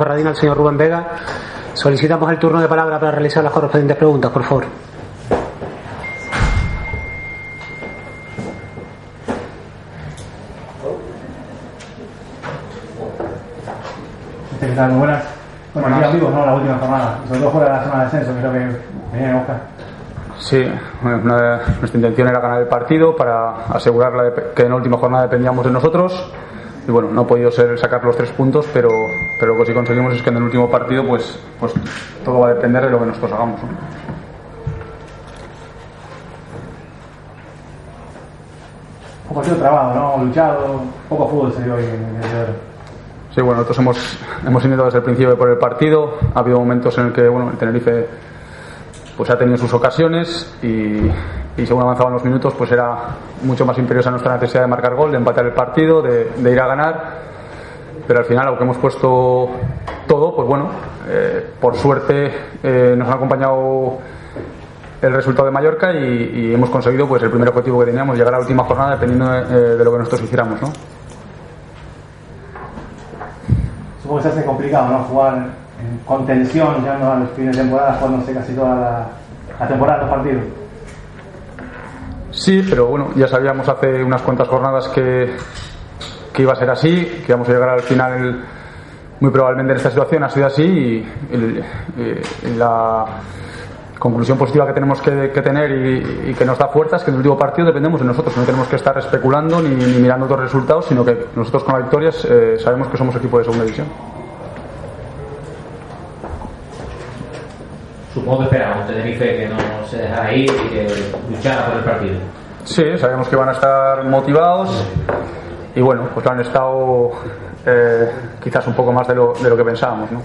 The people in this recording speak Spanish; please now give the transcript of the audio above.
Ferradina al señor Rubén Vega. Solicitamos el turno de palabra para realizar las correspondientes preguntas, por favor. ¿Qué tal? Buenas. Bueno, aquí amigos, ¿no? La última jornada. Sobre todo fuera de la zona de descenso, creo que venía. Sí, bueno, una- nuestra intención era ganar el partido para asegurar la de- que en la última jornada dependíamos de nosotros. Y bueno, no ha podido ser sacar los tres puntos, pero, pero lo que sí conseguimos es que en el último partido pues, pues todo va a depender de lo que nosotros hagamos. ¿no? Un partido trabado, ¿no? Luchado, poco fútbol se dio hoy en el. Sí, bueno, nosotros hemos, hemos intentado desde el principio por el partido. Ha habido momentos en el que bueno, el Tenerife pues ha tenido sus ocasiones y, según avanzaban los minutos pues era mucho más imperiosa nuestra necesidad de marcar gol, de empatar el partido, de, ir a ganar. Pero al final, aunque hemos puesto todo, pues bueno, eh, por suerte eh, nos ha acompañado el resultado de Mallorca y, hemos conseguido pues el primer objetivo que teníamos, llegar a la última jornada dependiendo de, eh, lo que nosotros hiciéramos, ¿no? Supongo que se hace complicado, ¿no? Jugar en- con tensión, ya no a los fines de temporada, jugándose casi toda la, la temporada, los partidos. Sí, pero bueno, ya sabíamos hace unas cuantas jornadas que, que iba a ser así, que íbamos a llegar al final muy probablemente en esta situación, ha sido así y, y la conclusión positiva que tenemos que, tener y, que nos da fuerza es que en el último partido dependemos de nosotros, no tenemos que estar especulando ni, ni mirando otros resultados, sino que nosotros con las victorias eh, sabemos que somos equipo de segunda división. Supongo que esperaba un Tenerife que no se dejara ir y que luchara por el partido. Sí, sabemos que van a estar motivados y bueno, pues lo han estado eh, quizás un poco más de lo, de lo que pensábamos, ¿no?